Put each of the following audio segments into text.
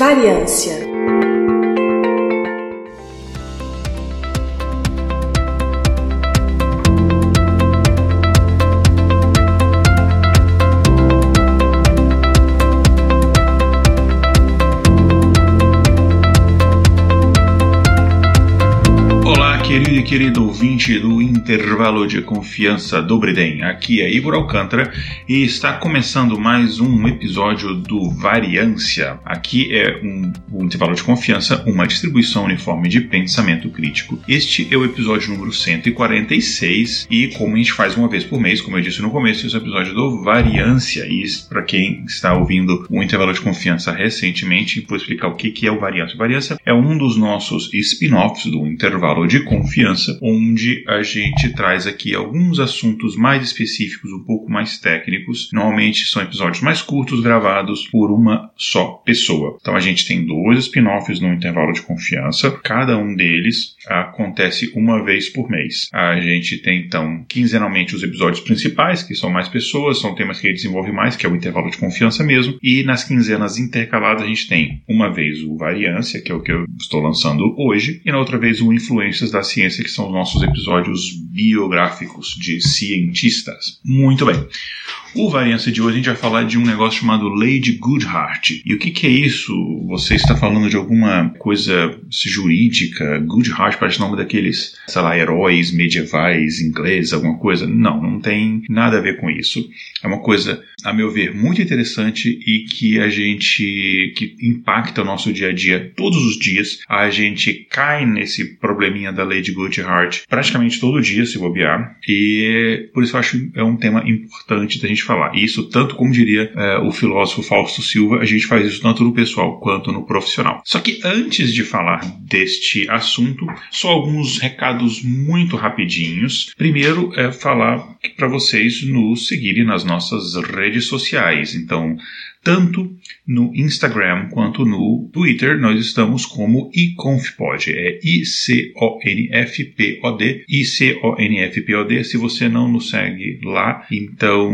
Variância querido ouvinte do intervalo de confiança do Briden. Aqui é Igor Alcântara e está começando mais um episódio do Variância. Aqui é um, um intervalo de confiança, uma distribuição uniforme de pensamento crítico. Este é o episódio número 146 e como a gente faz uma vez por mês, como eu disse no começo, esse é o episódio do Variância. E para quem está ouvindo o intervalo de confiança recentemente, vou explicar o que é o Variância. O Variância é um dos nossos spin-offs do intervalo de confiança onde a gente traz aqui alguns assuntos mais específicos, um pouco mais técnicos. Normalmente são episódios mais curtos, gravados por uma só pessoa. Então a gente tem dois spin-offs no intervalo de confiança, cada um deles acontece uma vez por mês. A gente tem então quinzenalmente os episódios principais, que são mais pessoas, são temas que ele desenvolve mais, que é o intervalo de confiança mesmo, e nas quinzenas intercaladas a gente tem uma vez o Variância, que é o que eu estou lançando hoje, e na outra vez o Influências da Ciência, que são os nossos episódios biográficos de cientistas. Muito bem. O Variância de hoje a gente vai falar de um negócio chamado Lady Goodhart. E o que, que é isso? Você está falando de alguma coisa jurídica? Goodhart parece o nome daqueles, sei lá, heróis medievais ingleses, alguma coisa? Não, não tem nada a ver com isso. É uma coisa, a meu ver, muito interessante e que a gente, que impacta o nosso dia a dia todos os dias. A gente cai nesse probleminha da Lady Goodhart praticamente todo dia, se bobear. E por isso eu acho é um tema importante da gente gente falar. Isso, tanto como diria é, o filósofo Fausto Silva, a gente faz isso tanto no pessoal quanto no profissional. Só que antes de falar deste assunto, só alguns recados muito rapidinhos. Primeiro é falar para vocês nos seguirem nas nossas redes sociais. Então, tanto no Instagram quanto no Twitter, nós estamos como iconfpod. É I-C-O-N-F-P-O-D. I-C-O-N-F-P-O-D. Se você não nos segue lá, então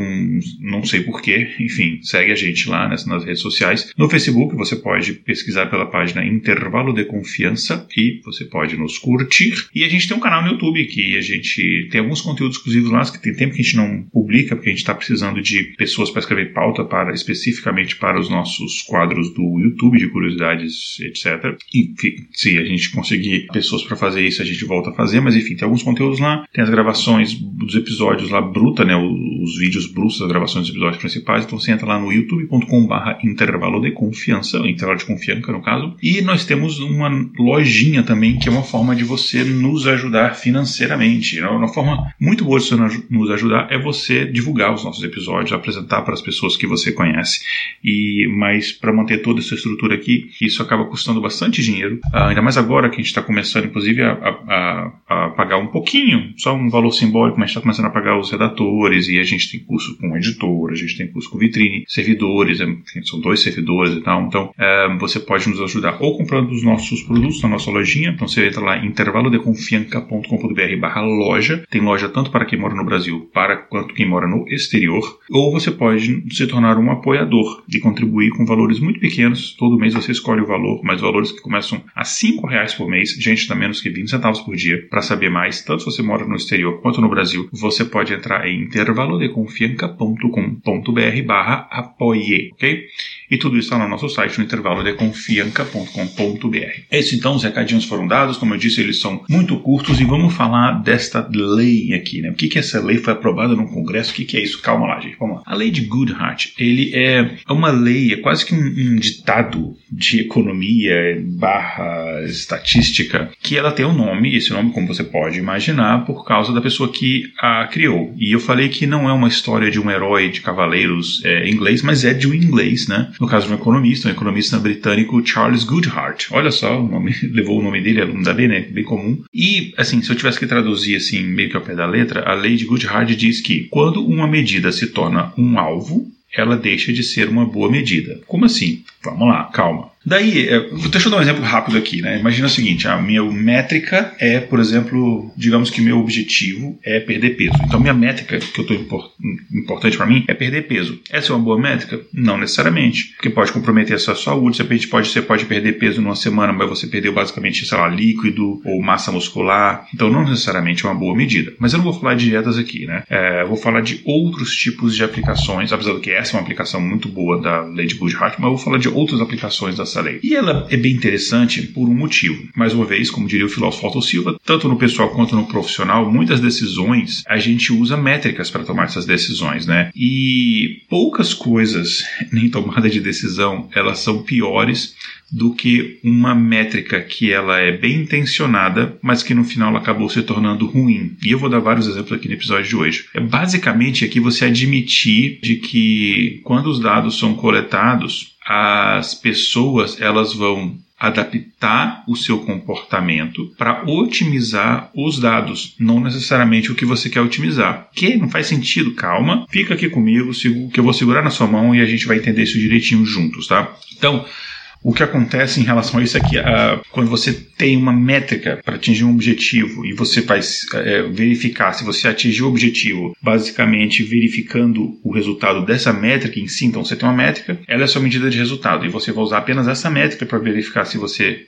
não sei porquê. Enfim, segue a gente lá nas, nas redes sociais. No Facebook, você pode pesquisar pela página Intervalo de Confiança e você pode nos curtir. E a gente tem um canal no YouTube que a gente tem alguns conteúdos exclusivos lá, que tem tempo que a gente não publica, porque a gente está precisando de pessoas para escrever pauta para especificamente para os nossos quadros do YouTube de curiosidades, etc. E se a gente conseguir pessoas para fazer isso, a gente volta a fazer, mas enfim, tem alguns conteúdos lá, tem as gravações dos episódios lá bruta, né, os vídeos brutos das gravações dos episódios principais, então você entra lá no youtube.com/barra intervalo de confiança, intervalo de confiança no caso, e nós temos uma lojinha também que é uma forma de você nos ajudar financeiramente. Né? Uma forma muito boa de você nos ajudar é você divulgar os nossos episódios, apresentar para as pessoas que você conhece e mas para manter toda essa estrutura aqui, isso acaba custando bastante dinheiro, uh, ainda mais agora que a gente está começando, inclusive, a, a, a, pagar um pouquinho, só um valor simbólico, mas está começando a pagar os redatores e a gente tem curso com editor, a gente tem curso com vitrine, servidores, enfim, são dois servidores e tal, então uh, você pode nos ajudar ou comprando os nossos produtos na nossa lojinha, então você entra lá intervalodeconfianca.com.br barra loja, tem loja tanto para quem mora no Brasil para quanto quem mora no exterior, ou você pode se tornar um apoiador de contribuir com valores muito pequenos. Todo mês você escolhe o valor, mas valores que começam a R$ reais por mês, gente dá menos que 20 centavos por dia. Para saber mais, tanto se você mora no exterior quanto no Brasil, você pode entrar em intervalodeconfianca.com.br barra apoie, ok? E tudo isso está no nosso site, no intervalodeconfianca.com.br. Esses então, os recadinhos foram dados, como eu disse, eles são muito curtos e vamos falar desta lei aqui, né? O que que essa lei foi aprovada no Congresso? O que que é isso? Calma lá, gente, vamos lá. A lei de Goodhart, ele é é uma lei, é quase que um, um ditado de economia barra estatística, que ela tem um nome, esse nome, como você pode imaginar, por causa da pessoa que a criou. E eu falei que não é uma história de um herói de cavaleiros é, inglês, mas é de um inglês, né? No caso de um economista, um economista britânico, Charles Goodhart. Olha só, o nome, levou o nome dele, é um da lei, né? Bem comum. E, assim, se eu tivesse que traduzir, assim, meio que ao pé da letra, a lei de Goodhart diz que quando uma medida se torna um alvo, ela deixa de ser uma boa medida. Como assim? Vamos lá, calma. Daí, é, deixa eu dar um exemplo rápido aqui, né? Imagina o seguinte, a minha métrica é, por exemplo, digamos que meu objetivo é perder peso. Então, minha métrica, que eu estou import, importante para mim, é perder peso. Essa é uma boa métrica? Não necessariamente, porque pode comprometer a sua saúde. Você pode, você pode perder peso numa semana, mas você perdeu basicamente, sei lá, líquido ou massa muscular. Então, não necessariamente é uma boa medida. Mas eu não vou falar de dietas aqui, né? É, vou falar de outros tipos de aplicações, apesar de que essa é uma aplicação muito boa da lei de Goodhart, mas eu vou falar de outras aplicações da essa lei. E ela é bem interessante por um motivo. Mais uma vez, como diria o filósofo Otto Silva, tanto no pessoal quanto no profissional, muitas decisões a gente usa métricas para tomar essas decisões, né? E poucas coisas em tomada de decisão elas são piores do que uma métrica que ela é bem intencionada, mas que no final ela acabou se tornando ruim. E eu vou dar vários exemplos aqui no episódio de hoje. É basicamente aqui você admitir de que quando os dados são coletados, as pessoas elas vão adaptar o seu comportamento para otimizar os dados, não necessariamente o que você quer otimizar. Que não faz sentido, calma. Fica aqui comigo, que eu vou segurar na sua mão e a gente vai entender isso direitinho juntos, tá? Então, o que acontece em relação a isso é que uh, quando você tem uma métrica para atingir um objetivo e você vai uh, verificar se você atingiu o objetivo, basicamente verificando o resultado dessa métrica em si, então você tem uma métrica, ela é sua medida de resultado e você vai usar apenas essa métrica para verificar se você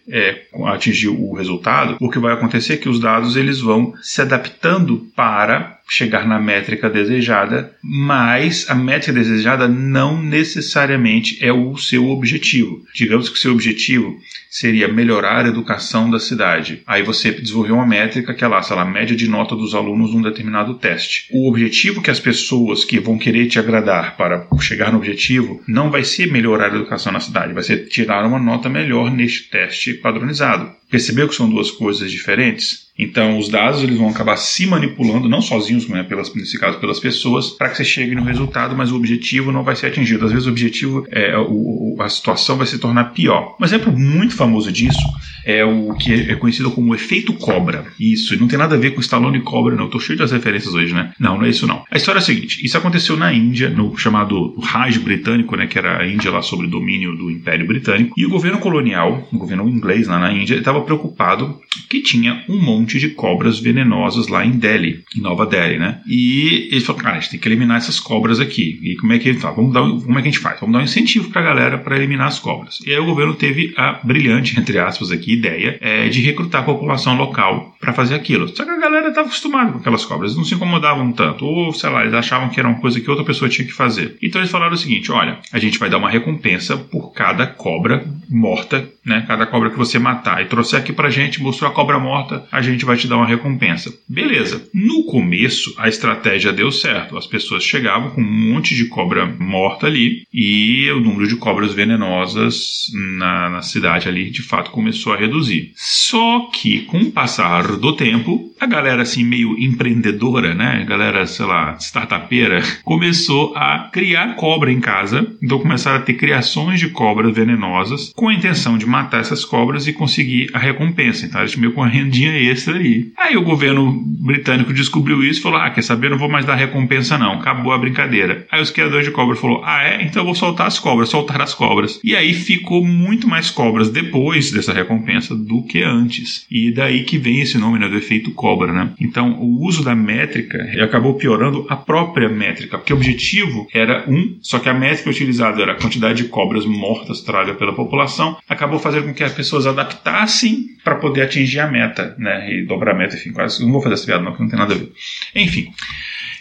uh, atingiu o resultado, o que vai acontecer é que os dados eles vão se adaptando para chegar na métrica desejada, mas a métrica desejada não necessariamente é o seu objetivo. Digamos que o seu objetivo seria melhorar a educação da cidade. Aí você desenvolveu uma métrica que é lá, sei lá, a média de nota dos alunos num determinado teste. O objetivo que as pessoas que vão querer te agradar para chegar no objetivo não vai ser melhorar a educação na cidade, vai ser tirar uma nota melhor neste teste padronizado. Percebeu que são duas coisas diferentes? Então, os dados eles vão acabar se manipulando, não sozinhos, né, pelas, nesse caso pelas pessoas, para que você chegue no resultado, mas o objetivo não vai ser atingido. Às vezes, o objetivo, é, o, a situação vai se tornar pior. Um exemplo muito famoso disso é o que é conhecido como efeito cobra. Isso, não tem nada a ver com Stallone e cobra, não. Eu cheio das referências hoje, né? Não, não é isso não. A história é a seguinte: isso aconteceu na Índia, no chamado Raj britânico, né? Que era a Índia lá sob o domínio do Império Britânico. E o governo colonial, o governo inglês lá na Índia, estava preocupado que tinha um monte de cobras venenosas lá em Delhi, em Nova Delhi, né? E eles falaram, cara, a gente tem que eliminar essas cobras aqui. E como é que ele fala? Vamos dar, como é que a gente faz? Vamos dar um incentivo pra galera para eliminar as cobras. E aí o governo teve a brilhante, entre aspas, aqui, ideia é, de recrutar a população local para fazer aquilo. Só que a galera estava acostumada com aquelas cobras, não se incomodavam tanto, ou sei lá, eles achavam que era uma coisa que outra pessoa tinha que fazer. Então eles falaram o seguinte: olha, a gente vai dar uma recompensa por cada cobra morta, né? Cada cobra que você matar e trouxer aqui pra gente, mostrou a cobra morta, a gente vai te dar uma recompensa. Beleza. No começo, a estratégia deu certo. As pessoas chegavam com um monte de cobra morta ali e o número de cobras venenosas na, na cidade ali de fato começou a reduzir. Só que com o passar do tempo, a galera assim meio empreendedora, né? A galera, sei lá, startupeira, começou a criar cobra em casa. Então começaram a ter criações de cobras venenosas com a intenção de matar essas cobras e conseguir a recompensa. Então eles meio com uma rendinha extra aí. Aí o governo britânico descobriu isso e falou: Ah, quer saber? Não vou mais dar recompensa, não. Acabou a brincadeira. Aí os criadores de cobra falou: Ah, é? Então eu vou soltar as cobras, soltar as cobras. E aí ficou muito mais cobras depois dessa recompensa do que antes. E daí que vem esse nome né, do efeito cobra, né? Então, o uso da métrica acabou piorando a própria métrica, porque o objetivo era um, só que a métrica utilizada era a quantidade de cobras mortas traga pela população, acabou fazendo com que as pessoas adaptassem para poder atingir a meta, né? E dobrar a meta, enfim, quase. Não vou fazer essa piada, não, que não tem nada a ver. Enfim.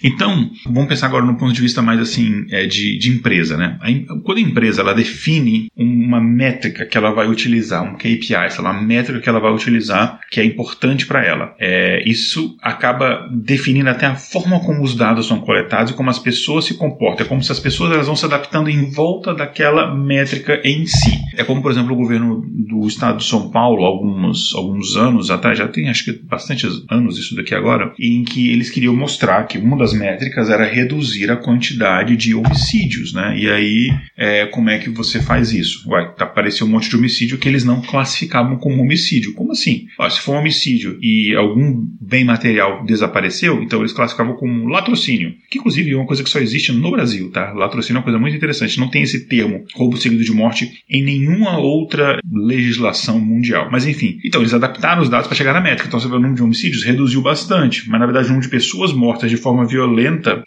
Então, vamos pensar agora no ponto de vista mais assim é, de, de empresa, né? Quando a empresa ela define uma métrica que ela vai utilizar, um KPI, sei lá, uma métrica que ela vai utilizar que é importante para ela, é, isso acaba definindo até a forma como os dados são coletados e como as pessoas se comportam. É como se as pessoas elas vão se adaptando em volta daquela métrica em si. É como, por exemplo, o governo do estado de São Paulo, alguns, alguns anos atrás, já tem acho que bastante anos isso daqui agora, em que eles queriam mostrar que uma das das métricas era reduzir a quantidade de homicídios, né? E aí, é, como é que você faz isso? Ué, apareceu um monte de homicídio que eles não classificavam como homicídio. Como assim? Ó, se for um homicídio e algum bem material desapareceu, então eles classificavam como latrocínio, que inclusive é uma coisa que só existe no Brasil, tá? Latrocínio é uma coisa muito interessante. Não tem esse termo roubo seguido de morte em nenhuma outra legislação mundial. Mas enfim, então eles adaptaram os dados para chegar na métrica. Então você vê o número de homicídios reduziu bastante, mas na verdade o número de pessoas mortas de forma violenta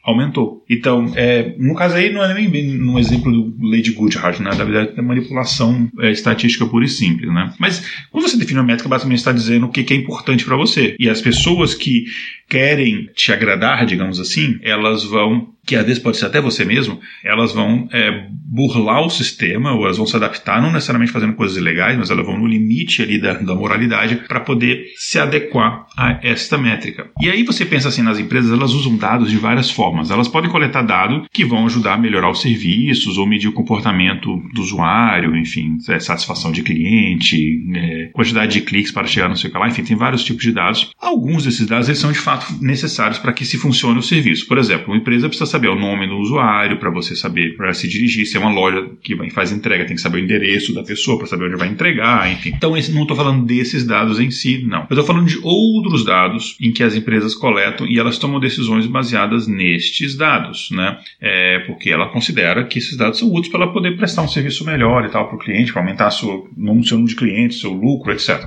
aumentou. Então, é, no caso aí não é nem no exemplo do Lady Goodhart, né? Na verdade é manipulação é, estatística pura e simples, né? Mas quando você define uma métrica, basicamente está dizendo o que, que é importante para você. E as pessoas que querem te agradar, digamos assim, elas vão que às vezes pode ser até você mesmo, elas vão é, burlar o sistema, ou elas vão se adaptar, não necessariamente fazendo coisas ilegais, mas elas vão no limite ali da, da moralidade para poder se adequar a esta métrica. E aí você pensa assim, nas empresas, elas usam dados de várias formas. Elas podem coletar dados que vão ajudar a melhorar os serviços, ou medir o comportamento do usuário, enfim, é, satisfação de cliente, é, quantidade de cliques para chegar no seu canal, enfim, tem vários tipos de dados. Alguns desses dados eles são de fato necessários para que se funcione o serviço. Por exemplo, uma empresa precisa saber o nome do usuário para você saber para se dirigir. Se é uma loja que faz entrega, tem que saber o endereço da pessoa para saber onde vai entregar, enfim. Então, não estou falando desses dados em si, não. Eu estou falando de outros dados em que as empresas coletam e elas tomam decisões baseadas nestes dados, né? É, porque ela considera que esses dados são úteis para ela poder prestar um serviço melhor e tal para o cliente, para aumentar seu, seu número de clientes, seu lucro, etc.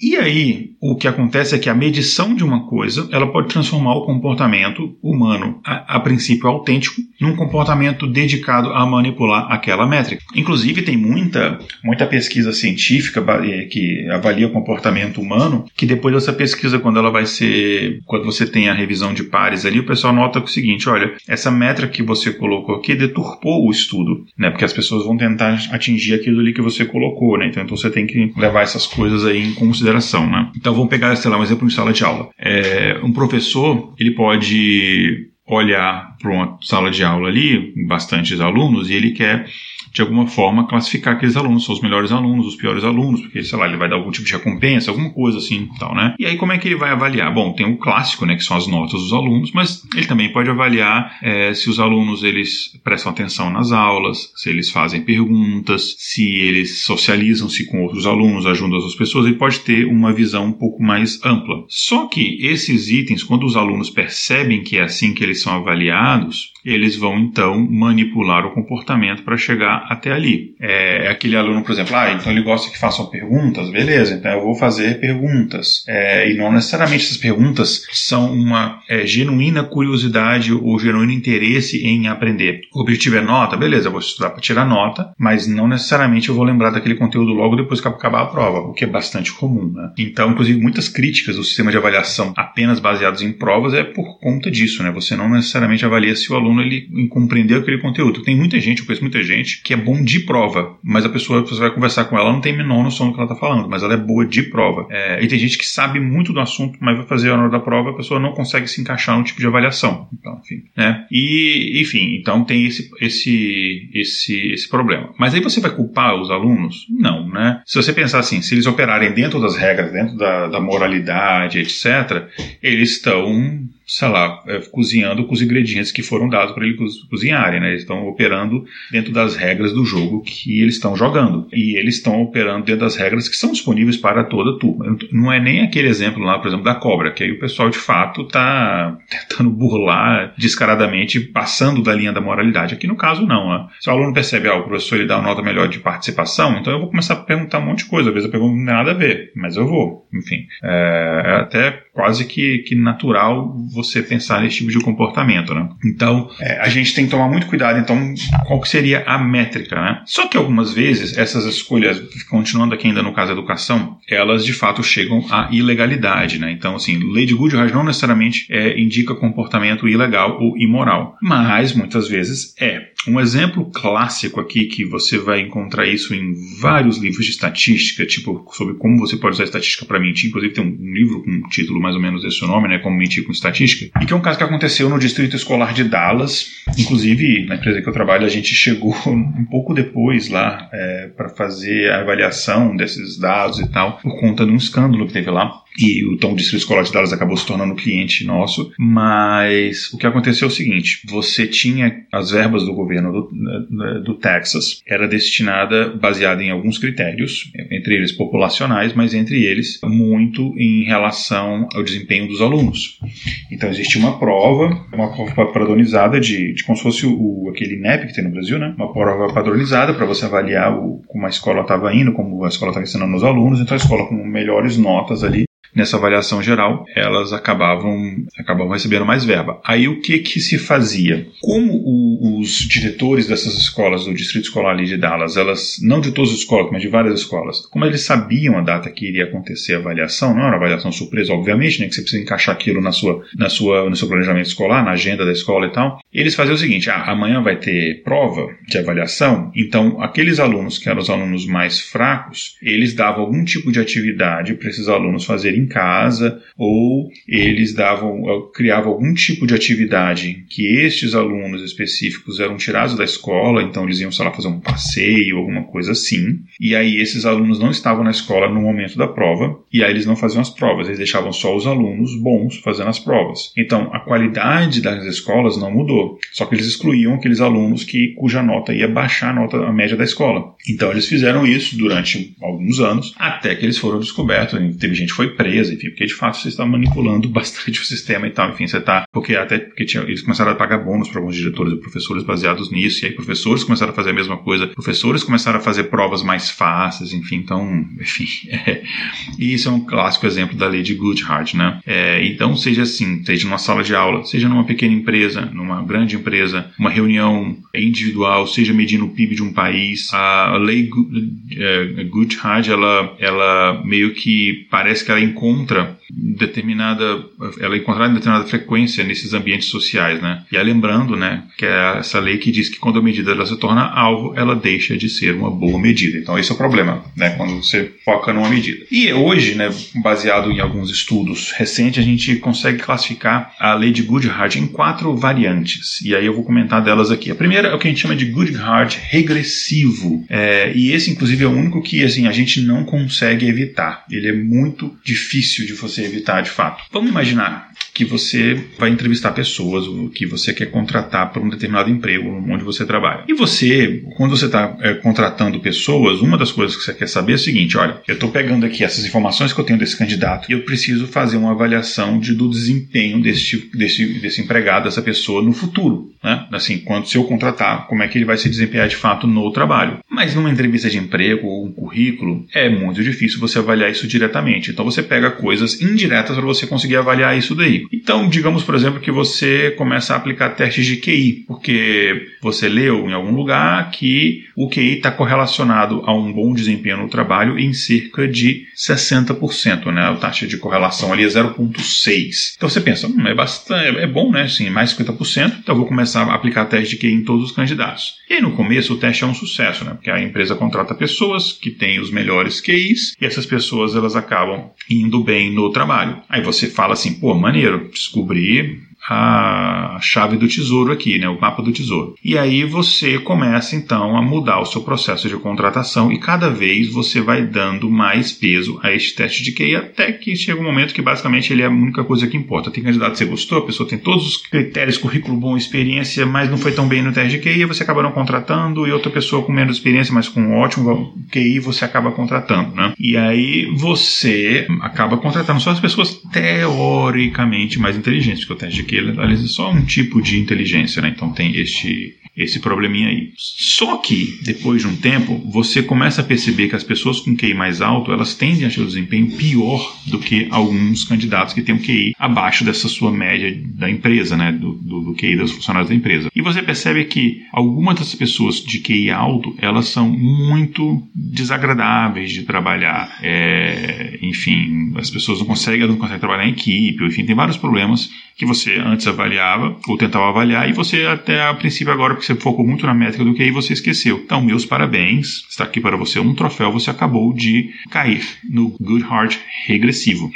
E aí, o que acontece é que a medição de uma coisa, ela pode transformar o comportamento humano, a, a, princípio autêntico, num comportamento dedicado a manipular aquela métrica. Inclusive, tem muita, muita pesquisa científica eh, que avalia o comportamento humano, que depois dessa pesquisa, quando ela vai ser, quando você tem a revisão de pares ali, o pessoal nota o seguinte, olha, essa métrica que você colocou aqui deturpou o estudo, né? Porque as pessoas vão tentar atingir aquilo ali que você colocou, né? Então, então você tem que levar essas coisas aí em consideração consideração, né? Então vamos pegar, sei lá, um exemplo de sala de aula. É, um professor, ele pode olhar para uma sala de aula ali, bastantes alunos, e ele quer de alguma forma, classificar aqueles alunos, são os melhores alunos, os piores alunos, porque, sei lá, ele vai dar algum tipo de recompensa, alguma coisa assim tal, né? E aí, como é que ele vai avaliar? Bom, tem o clássico, né, que são as notas dos alunos, mas ele também pode avaliar é, se os alunos eles prestam atenção nas aulas, se eles fazem perguntas, se eles socializam-se com outros alunos, ajudam as outras pessoas, ele pode ter uma visão um pouco mais ampla. Só que esses itens, quando os alunos percebem que é assim que eles são avaliados, eles vão então manipular o comportamento para chegar até ali. É, é, aquele aluno, por exemplo, ah, então ele gosta que façam perguntas, beleza, então eu vou fazer perguntas. É, e não necessariamente essas perguntas são uma é, genuína curiosidade ou genuíno interesse em aprender. O objetivo é nota, beleza, eu vou estudar para tirar nota, mas não necessariamente eu vou lembrar daquele conteúdo logo depois que acabar a prova, o que é bastante comum. Né? Então, inclusive, muitas críticas do sistema de avaliação apenas baseados em provas é por conta disso, né? Você não necessariamente avalia se o aluno ele compreendeu aquele conteúdo. Tem muita gente, eu conheço muita gente, que é bom de prova, mas a pessoa que você vai conversar com ela não tem menor noção do que ela está falando, mas ela é boa de prova. É, e tem gente que sabe muito do assunto, mas vai fazer a hora da prova, a pessoa não consegue se encaixar no tipo de avaliação. Então, enfim, né? E, enfim, então tem esse, esse, esse, esse problema. Mas aí você vai culpar os alunos? Não, né? Se você pensar assim, se eles operarem dentro das regras, dentro da, da moralidade, etc., eles estão sei lá, é, cozinhando com os ingredientes que foram dados para eles cozinharem, né? Eles estão operando dentro das regras do jogo que eles estão jogando. E eles estão operando dentro das regras que são disponíveis para toda turma. Não é nem aquele exemplo lá, por exemplo, da cobra, que aí o pessoal de fato está tentando burlar descaradamente, passando da linha da moralidade. Aqui no caso, não. Né? Se o aluno percebe, ah, o professor ele dá uma nota melhor de participação, então eu vou começar a perguntar um monte de coisa. Às vezes eu pergunto não tem nada a ver, mas eu vou. Enfim, é, é até quase que, que natural você pensar nesse tipo de comportamento, né? Então, é, a gente tem que tomar muito cuidado, então, qual que seria a métrica, né? Só que algumas vezes, essas escolhas, continuando aqui ainda no caso da educação, elas de fato chegam à ilegalidade, né? Então, assim, lei de Goodhart não necessariamente é, indica comportamento ilegal ou imoral, mas muitas vezes é. Um exemplo clássico aqui que você vai encontrar isso em vários livros de estatística, tipo sobre como você pode usar estatística para mentir, inclusive tem um, livro com um título mais ou menos desse nome, né, como mentir com estatística, e que é um caso que aconteceu no Distrito Escolar de Dallas. Inclusive, na empresa que eu trabalho, a gente chegou um pouco depois lá é, para fazer a avaliação desses dados e tal, por conta de um escândalo que teve lá. E o Distrito Escolar de Dallas acabou se tornando cliente nosso, mas o que aconteceu é o seguinte, você tinha as verbas do governo do, do Texas, era destinada baseada em alguns critérios, entre eles populacionais, mas entre eles muito em relação ao desempenho dos alunos. Então existia uma prova, uma prova padronizada de, de como se fosse o, aquele NEP que tem no Brasil, né? Uma prova padronizada para você avaliar o, como a escola estava indo, como a escola estava ensinando os alunos, então a escola com melhores notas ali nessa avaliação geral, elas acabavam, acabavam recebendo mais verba. Aí o que que se fazia? Como o, os diretores dessas escolas do distrito escolar ali de Dallas, elas, não de todas as escolas, mas de várias escolas, como eles sabiam a data que iria acontecer a avaliação, não era uma avaliação surpresa, obviamente, né, que você precisa encaixar aquilo na sua, na sua, no seu planejamento escolar, na agenda da escola e tal, eles faziam o seguinte, ah, amanhã vai ter prova de avaliação, então aqueles alunos que eram os alunos mais fracos, eles davam algum tipo de atividade para esses alunos fazerem em casa, ou eles davam, criavam algum tipo de atividade que estes alunos específicos eram tirados da escola, então eles iam, sei lá, fazer um passeio, alguma coisa assim. E aí esses alunos não estavam na escola no momento da prova, e aí eles não faziam as provas, eles deixavam só os alunos bons fazendo as provas. Então a qualidade das escolas não mudou, só que eles excluíam aqueles alunos que cuja nota ia baixar a nota a média da escola. Então eles fizeram isso durante alguns anos, até que eles foram descobertos, teve gente que foi empresa, enfim, porque de fato você está manipulando bastante o sistema e tal, enfim, você está, porque até porque tinha, eles começaram a pagar bônus para alguns diretores e professores baseados nisso, e aí professores começaram a fazer a mesma coisa, professores começaram a fazer provas mais fáceis, enfim, então, enfim, é, e isso é um clássico exemplo da lei de Goodhart, né? É, então, seja assim, seja numa sala de aula, seja numa pequena empresa, numa grande empresa, uma reunião individual, seja medindo o PIB de um país, a lei é, Goodhart, ela, ela meio que parece que ela encontra determinada, ela é encontrada em determinada frequência nesses ambientes sociais, né? E aí lembrando, né, que é essa lei que diz que quando a medida ela se torna alvo, ela deixa de ser uma boa medida. Então esse é o problema, né, quando você foca numa medida. E hoje, né, baseado em alguns estudos recentes, a gente consegue classificar a lei de Goodhart em quatro variantes. E aí eu vou comentar delas aqui. A primeira é o que a gente chama de Goodhart regressivo. É, e esse, inclusive, é o único que assim, a gente não consegue evitar. Ele é muito difícil de você evitar de fato. Vamos imaginar que você vai entrevistar pessoas, que você quer contratar para um determinado emprego onde você trabalha. E você, quando você está é, contratando pessoas, uma das coisas que você quer saber é o seguinte: olha, eu estou pegando aqui essas informações que eu tenho desse candidato e eu preciso fazer uma avaliação de, do desempenho desse, desse, desse empregado, dessa pessoa no futuro. Né? Assim, quando se eu contratar, como é que ele vai se desempenhar de fato no trabalho. Mas numa entrevista de emprego ou um currículo, é muito difícil você avaliar isso diretamente. Então você pega coisas indiretas para você conseguir avaliar isso daí. Então, digamos, por exemplo, que você começa a aplicar testes de QI, porque você leu em algum lugar que o QI está correlacionado a um bom desempenho no trabalho em cerca de 60%, né? A taxa de correlação ali é 0,6. Então você pensa, hum, é bastante, é bom, né? Sim, mais 50%, então eu vou começar a aplicar teste de QI em todos os candidatos. E aí, no começo o teste é um sucesso, né? Porque a empresa contrata pessoas que têm os melhores QIs e essas pessoas elas acabam indo bem no trabalho. Aí você fala assim, pô, maneiro, descobrir a chave do tesouro aqui, né, o mapa do tesouro. E aí você começa então a mudar o seu processo de contratação e cada vez você vai dando mais peso a este teste de QI até que chega um momento que basicamente ele é a única coisa que importa. Tem candidato que você gostou, a pessoa tem todos os critérios, currículo bom, experiência, mas não foi tão bem no teste de QI, você acaba não contratando e outra pessoa com menos experiência, mas com um ótimo QI você acaba contratando, né? E aí você acaba contratando só as pessoas teoricamente mais inteligentes, porque o teste de QI ele analisa só um tipo de inteligência, né? Então tem este esse probleminha aí. Só que, depois de um tempo, você começa a perceber que as pessoas com QI mais alto, elas tendem a ter um desempenho pior do que alguns candidatos que têm um QI abaixo dessa sua média da empresa, né, do, do, do QI dos funcionários da empresa. E você percebe que algumas das pessoas de QI alto, elas são muito desagradáveis de trabalhar. É, enfim, as pessoas não conseguem, não conseguem trabalhar em equipe, enfim, tem vários problemas que você antes avaliava ou tentava avaliar e você até a princípio agora você focou muito na métrica do QI você esqueceu. Então, meus parabéns, está aqui para você um troféu, você acabou de cair no Good Heart regressivo.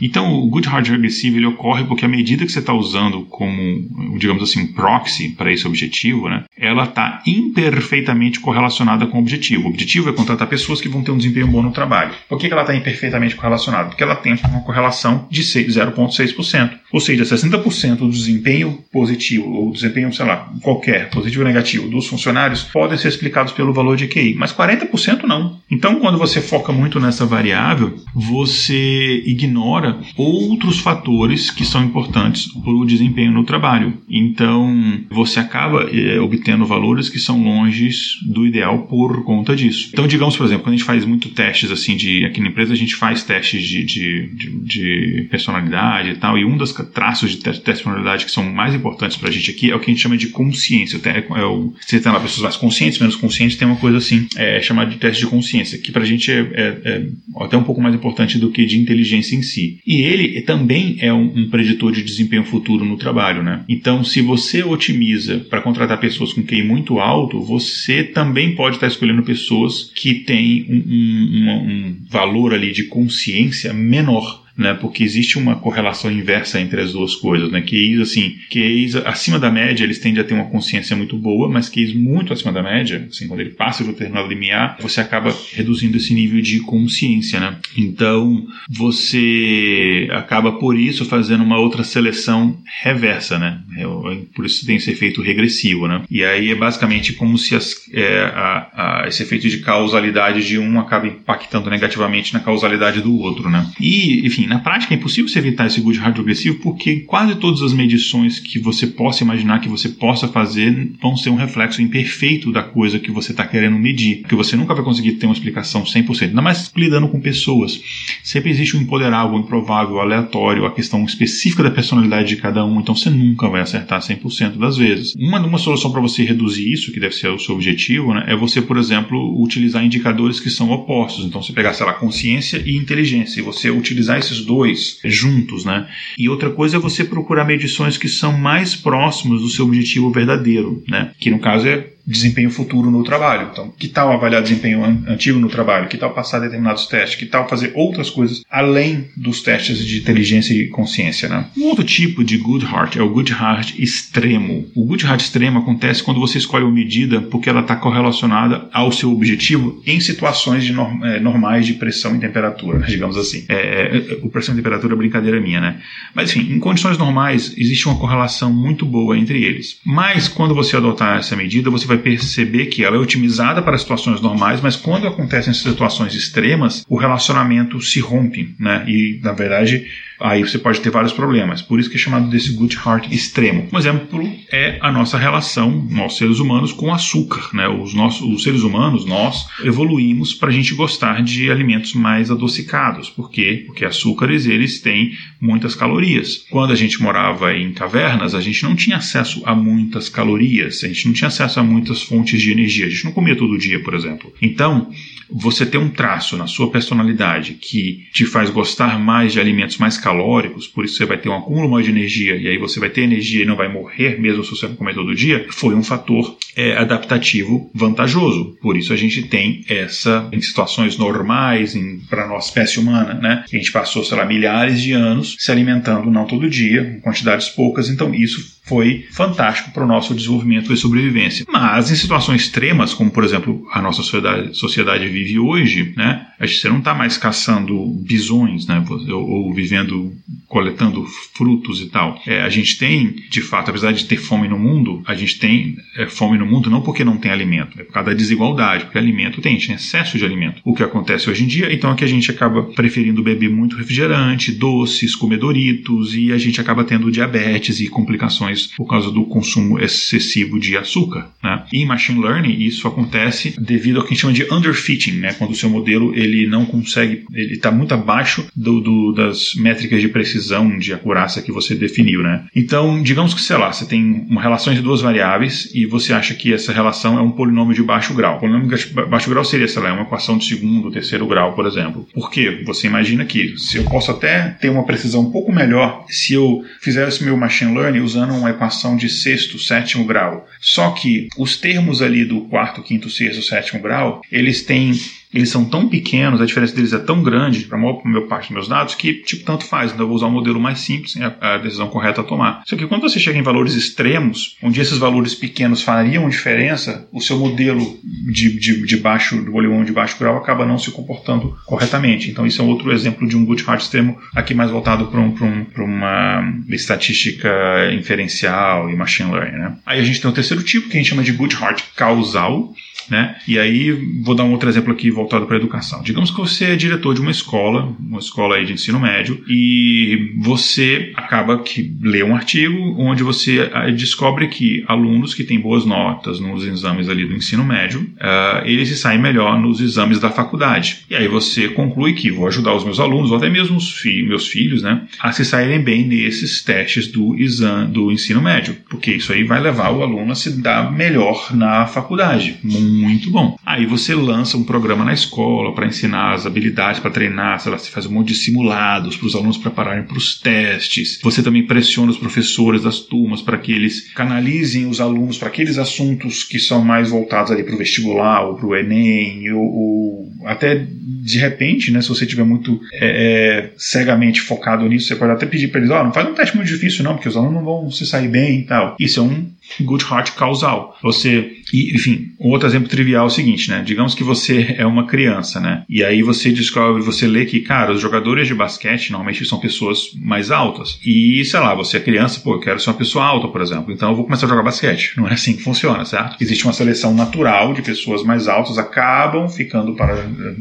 Então, o Good Heart regressivo ele ocorre porque a medida que você está usando como, digamos assim, proxy para esse objetivo, né, ela está imperfeitamente correlacionada com o objetivo. O objetivo é contratar pessoas que vão ter um desempenho bom no trabalho. Por que, que ela está imperfeitamente correlacionada? Porque ela tem uma correlação de 0,6%. Ou seja, 60% do desempenho positivo, ou desempenho, sei lá, qualquer, positivo ou negativo, dos funcionários podem ser explicados pelo valor de QI, mas 40% não. Então, quando você foca muito nessa variável, você ignora outros fatores que são importantes para o desempenho no trabalho. Então, você acaba é, obtendo valores que são longe do ideal por conta disso. Então, digamos, por exemplo, quando a gente faz muito testes assim de aqui na empresa a gente faz testes de, de, de, de personalidade e tal, e um dos traços de teste de personalidade que são mais importantes para a gente aqui é o que a gente chama de consciência. É o, você tem lá pessoas mais conscientes, menos conscientes, tem uma coisa assim é, chamada de teste de consciência, que para a gente é, é, é, até um pouco mais importante do que de inteligência em si. E ele também é um, um preditor de desempenho futuro no trabalho, né? Então, se você otimiza para contratar pessoas com QI muito alto, você também pode estar escolhendo pessoas que têm um, um, um valor ali de consciência menor né? Porque existe uma correlação inversa entre as duas coisas, né? QIs, assim, QIs acima da média, eles tendem a ter uma consciência muito boa, mas QIs muito acima da média, assim, quando ele passa de um determinado limiar, você acaba reduzindo esse nível de consciência, né? Então, você acaba por isso fazendo uma outra seleção reversa, né? Por isso tem esse efeito regressivo, né? E aí é basicamente como se as, é, a, a, esse efeito de causalidade de um acaba impactando negativamente na causalidade do outro, né? E, enfim, na prática é impossível você evitar esse good heart progressivo porque quase todas as medições que você possa imaginar que você possa fazer vão ser um reflexo imperfeito da coisa que você está querendo medir, porque você nunca vai conseguir ter uma explicação 100%, ainda mais lidando com pessoas. Sempre existe um imponderável, um improvável, aleatório, a questão específica da personalidade de cada um, então você nunca vai acertar 100% das vezes. Uma, uma solução para você reduzir isso, que deve ser o seu objetivo, né, é você, por exemplo, utilizar indicadores que são opostos. Então você pegar, sei lá, consciência e inteligência, e você utilizar esses dois juntos, né? E outra coisa é você procurar medições que são mais próximas do seu objetivo verdadeiro, né? Que no caso é desempenho futuro no trabalho. Então, que tal avaliar desempenho antigo no trabalho? Que tal passar determinados testes? Que tal fazer outras coisas além dos testes de inteligência e consciência? Né? Um outro tipo de good heart é o good heart extremo. O good heart extremo acontece quando você escolhe uma medida porque ela está correlacionada ao seu objetivo em situações de norm, é, normais de pressão e temperatura, digamos assim. É, é, o pressão e temperatura é brincadeira minha, né? Mas enfim, em condições normais existe uma correlação muito boa entre eles. Mas quando você adotar essa medida, você vai perceber que ela é otimizada para situações normais, mas quando acontecem situações extremas, o relacionamento se rompe, né? E na verdade aí você pode ter vários problemas. Por isso que é chamado desse good heart extremo. Um exemplo é a nossa relação, nós seres humanos, com açúcar. Né? Os, nossos, os seres humanos, nós, evoluímos para a gente gostar de alimentos mais adocicados. Por quê? Porque açúcares, eles têm muitas calorias. Quando a gente morava em cavernas, a gente não tinha acesso a muitas calorias, a gente não tinha acesso a muitas fontes de energia, a gente não comia todo dia, por exemplo. Então, você ter um traço na sua personalidade que te faz gostar mais de alimentos mais calóricos, por isso você vai ter um acúmulo maior de energia e aí você vai ter energia e não vai morrer mesmo se você comer todo dia, foi um fator é, adaptativo vantajoso. Por isso a gente tem essa em situações normais para a nossa espécie humana, né? A gente passou, sei lá, milhares de anos se alimentando não todo dia, em quantidades poucas, então isso foi fantástico para o nosso desenvolvimento e sobrevivência. Mas em situações extremas, como por exemplo a nossa sociedade, sociedade vive hoje, né? Você não está mais caçando bisões, né? Ou, ou, vivendo, coletando frutos e tal. É, a gente tem, de fato, apesar de ter fome no mundo, a gente tem é, fome no mundo não porque não tem alimento, é por causa da desigualdade, porque alimento tem, a gente tem excesso de alimento. O que acontece hoje em dia, então, é que a gente acaba preferindo beber muito refrigerante, doces, comer Doritos e a gente acaba tendo diabetes e complicações por causa do consumo excessivo de açúcar. Né? E em machine learning isso acontece devido ao que a gente chama de underfitting, né? quando o seu modelo ele não consegue, ele está muito abaixo do, do, das métricas de precisão de acurácia que você definiu, né? Então, digamos que, sei lá, você tem uma relação entre duas variáveis e você acha que essa relação é um polinômio de baixo grau. O polinômio de baixo grau seria, sei lá, uma equação de segundo, terceiro grau, por exemplo. Por quê? Você imagina que se eu posso até ter uma precisão um pouco melhor se eu fizesse meu machine learning usando uma equação de sexto, sétimo grau. Só que os termos ali do quarto, quinto, sexto, sétimo grau, eles têm eles são tão pequenos, a diferença deles é tão grande para a maior parte dos meus dados que, tipo, tanto faz. Então eu vou usar um modelo mais simples, é a decisão correta a tomar. Só que quando você chega em valores extremos, onde esses valores pequenos fariam diferença, o seu modelo de, de, de baixo, do volume de baixo grau acaba não se comportando corretamente. Então isso é outro exemplo de um hard extremo, aqui mais voltado para um, um, uma estatística inferencial e machine learning. Né? Aí a gente tem o terceiro tipo, que a gente chama de hard causal, né? E aí vou dar um outro exemplo aqui voltado para a educação. Digamos que você é diretor de uma escola, uma escola aí de ensino médio, e você acaba que lê um artigo onde você ah, descobre que alunos que têm boas notas nos exames ali do ensino médio, uh, eles se saem melhor nos exames da faculdade. E aí você conclui que vou ajudar os meus alunos, ou até mesmo os fi meus filhos, né, a se saírem bem nesses testes do do ensino médio, porque isso aí vai levar o aluno a se dar melhor na faculdade muito bom. Aí você lança um programa na escola para ensinar as habilidades, para treinar, sei lá, você faz um monte de simulados para os alunos prepararem para os testes. Você também pressiona os professores das turmas para que eles canalizem os alunos para aqueles assuntos que são mais voltados ali para o vestibular ou para o Enem, ou, ou, até de repente, né, se você tiver muito é, é, cegamente focado nisso, você pode até pedir para eles, ó, oh, não faz um teste muito difícil não, porque os alunos não vão se sair bem e tal. Isso é um good heart causal. Você, e, enfim, um outro exemplo trivial é o seguinte, né? Digamos que você é uma criança, né? E aí você descobre, você lê que, cara, os jogadores de basquete normalmente são pessoas mais altas. E, sei lá, você é criança, pô, eu quero ser uma pessoa alta, por exemplo. Então eu vou começar a jogar basquete. Não é assim que funciona, certo? Existe uma seleção natural de pessoas mais altas acabam ficando para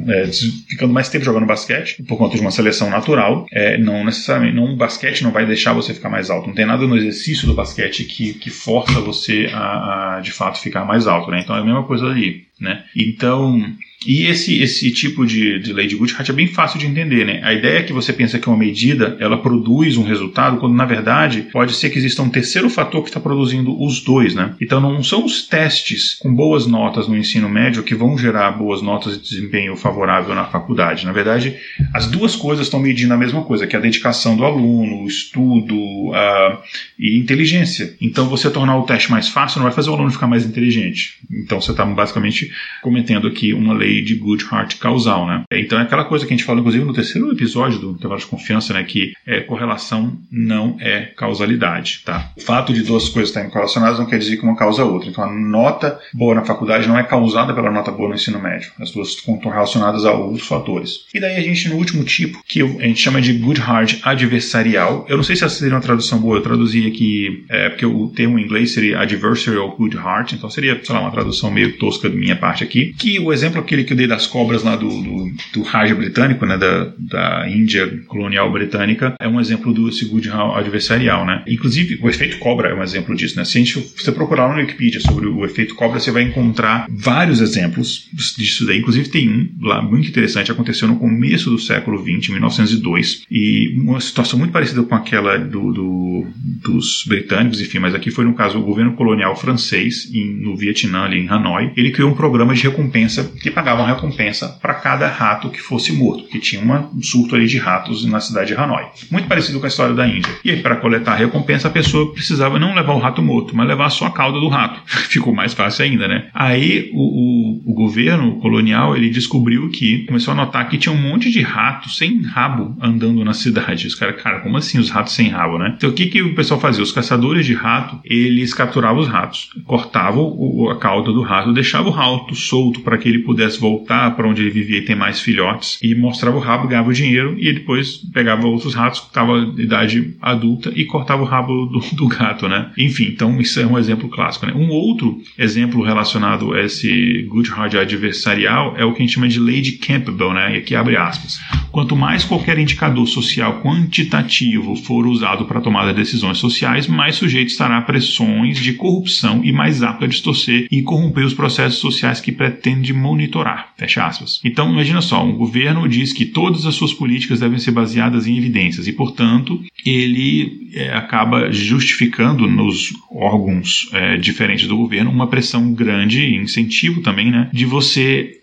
é, ficando mais tempo jogando basquete por conta de uma seleção natural. É, não necessariamente, não, basquete não vai deixar você ficar mais alto. Não tem nada no exercício do basquete que, que força você a, a, de fato ficar mais alto, né? Então é a mesma coisa ali, né? Então e esse, esse tipo de, de lei de Goodhart é bem fácil de entender, né? A ideia é que você pensa que uma medida ela produz um resultado, quando na verdade pode ser que exista um terceiro fator que está produzindo os dois, né? Então não são os testes com boas notas no ensino médio que vão gerar boas notas de desempenho favorável na faculdade. Na verdade, as duas coisas estão medindo a mesma coisa, que é a dedicação do aluno, o estudo uh, e inteligência. Então você tornar o teste mais fácil não vai fazer o aluno ficar mais inteligente. Então você está basicamente cometendo aqui uma lei de, de good heart causal, né? Então é aquela coisa que a gente fala, inclusive, no terceiro episódio do intervalo de confiança, né? Que é, correlação não é causalidade, tá? O fato de duas coisas estarem correlacionadas não quer dizer que uma causa a outra. Então a nota boa na faculdade não é causada pela nota boa no ensino médio. As duas estão relacionadas a outros fatores. E daí a gente, no último tipo, que a gente chama de good heart adversarial. Eu não sei se essa seria uma tradução boa, eu traduzi aqui, é, porque o termo em inglês seria adversarial good heart, então seria, sei lá, uma tradução meio tosca minha parte aqui. Que o exemplo aquele que eu dei das cobras lá do, do, do Raj britânico, né, da, da Índia colonial britânica, é um exemplo do good adversarial, né? Inclusive, o efeito cobra é um exemplo disso, né? Se a gente você procurar no Wikipedia sobre o efeito cobra, você vai encontrar vários exemplos disso daí. Inclusive, tem um lá muito interessante, aconteceu no começo do século XX, 1902, e uma situação muito parecida com aquela do, do dos britânicos, enfim, mas aqui foi no caso o governo colonial francês em, no Vietnã, ali em Hanoi. Ele criou um programa de recompensa que pagava uma recompensa para cada rato que fosse morto, porque tinha uma, um surto ali de ratos na cidade de Hanoi. Muito parecido com a história da Índia. E para coletar a recompensa, a pessoa precisava não levar o rato morto, mas levar só a cauda do rato. Ficou mais fácil ainda, né? Aí o, o, o governo colonial ele descobriu que começou a notar que tinha um monte de ratos sem rabo andando na cidade. Os caras, cara, como assim os ratos sem rabo, né? Então o que, que o pessoal fazia? Os caçadores de rato, eles capturavam os ratos, cortavam o, a cauda do rato, deixavam o rato solto para que ele pudesse voltar para onde ele vivia e ter mais filhotes, e mostrava o rabo, ganhava o dinheiro, e depois pegava outros ratos que estavam de idade adulta e cortava o rabo do, do, gato, né? Enfim, então isso é um exemplo clássico, né? Um outro exemplo relacionado a esse good hard adversarial é o que a gente chama de de Campbell, né? E aqui abre aspas. quanto mais qualquer indicador social quantitativo for usado para tomada de decisões sociais, mais sujeito estará a pressões de corrupção e mais apto a distorcer e corromper os processos sociais que pretende monitorar. Fecha aspas. Então, imagina só, um governo diz que todas as suas políticas devem ser baseadas em evidências e, portanto, ele é, acaba justificando nos órgãos é, diferentes do governo uma pressão grande incentivo também, né, de você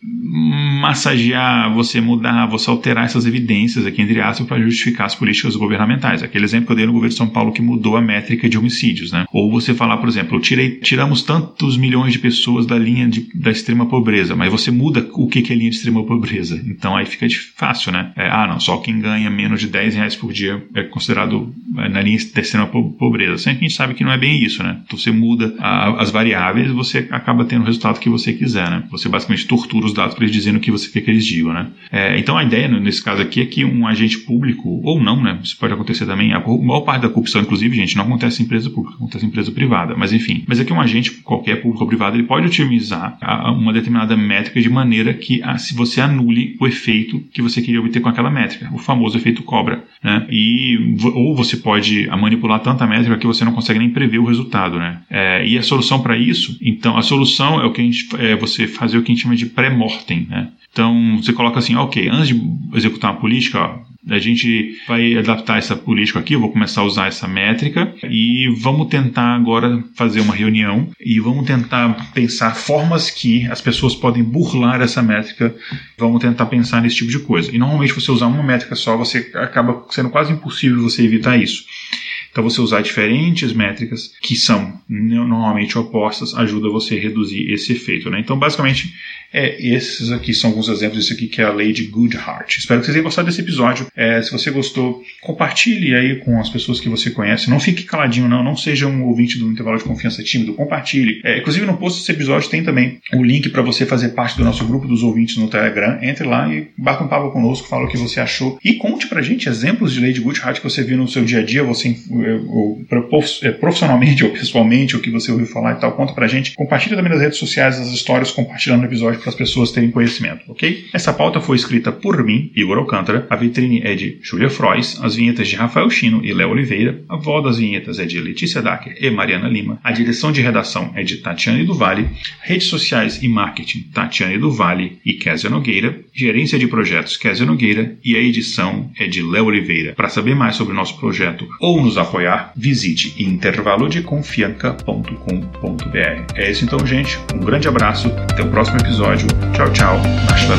massagear, você mudar, você alterar essas evidências aqui entre aspas para justificar as políticas governamentais. Aquele exemplo que eu dei no governo de São Paulo que mudou a métrica de homicídios, né? Ou você falar, por exemplo, tirei, tiramos tantos milhões de pessoas da linha de, extrema pobreza, mas você muda o que, que é linha de extrema pobreza. Então aí fica fácil, né? É, ah, não, só quem ganha menos de 10 reais por dia é considerado é, na linha da extrema pobreza. Sempre a gente sabe que não é bem isso, né? Então você muda a, as variáveis, você acaba tendo o resultado que você quiser, né? Você basicamente tortura os dados para eles dizendo o que você quer que eles digam, né? É, então a ideia nesse caso aqui é que um agente público, ou não, né? Isso pode acontecer também. A maior parte da corrupção, inclusive, gente, não acontece em empresa pública, acontece em empresa privada. Mas enfim, mas é que um agente, qualquer público ou privado, ele pode otimizar uma determinada métrica de maneira que se você anule o efeito que você queria obter com aquela métrica, o famoso efeito cobra, né? E ou você pode manipular tanta métrica que você não consegue nem prever o resultado, né? É, e a solução para isso, então, a solução é o que a gente, é você fazer o que a gente chama de pré-mortem, né? Então, você coloca assim, ok, antes de executar uma política, ó, a gente vai adaptar essa política aqui, eu vou começar a usar essa métrica e vamos tentar agora fazer uma reunião e vamos tentar pensar formas que as pessoas podem burlar essa métrica. Vamos tentar pensar nesse tipo de coisa. E normalmente você usar uma métrica só, você acaba sendo quase impossível você evitar isso. Então você usar diferentes métricas que são normalmente opostas ajuda você a reduzir esse efeito. Né? Então basicamente é, esses aqui são alguns exemplos disso aqui que é a lei de Goodhart. Espero que vocês tenham gostado desse episódio. É, se você gostou, compartilhe aí com as pessoas que você conhece. Não fique caladinho, não. Não seja um ouvinte do intervalo de confiança tímido. Compartilhe. É, inclusive, no post desse episódio tem também o link para você fazer parte do nosso grupo dos ouvintes no Telegram. Entre lá e bata um papo conosco, fala o que você achou. E conte pra gente exemplos de lei de Goodhart que você viu no seu dia a dia, você é, profissionalmente ou pessoalmente, o que você ouviu falar e tal. Conta pra gente. Compartilhe também nas redes sociais as histórias, compartilhando o episódio para as pessoas terem conhecimento, ok? Essa pauta foi escrita por mim, Igor Alcântara, a vitrine é de Julia Frois, as vinhetas de Rafael Chino e Léo Oliveira, a voz das vinhetas é de Letícia Dacker e Mariana Lima, a direção de redação é de Tatiane Duvalle, redes sociais e marketing Tatiane Duvalle e Kézia Nogueira, gerência de projetos Kézia Nogueira e a edição é de Léo Oliveira. Para saber mais sobre o nosso projeto ou nos apoiar, visite intervalodeconfianca.com.br. É isso então, gente. Um grande abraço, até o próximo episódio. Tchau, tchau. Ashla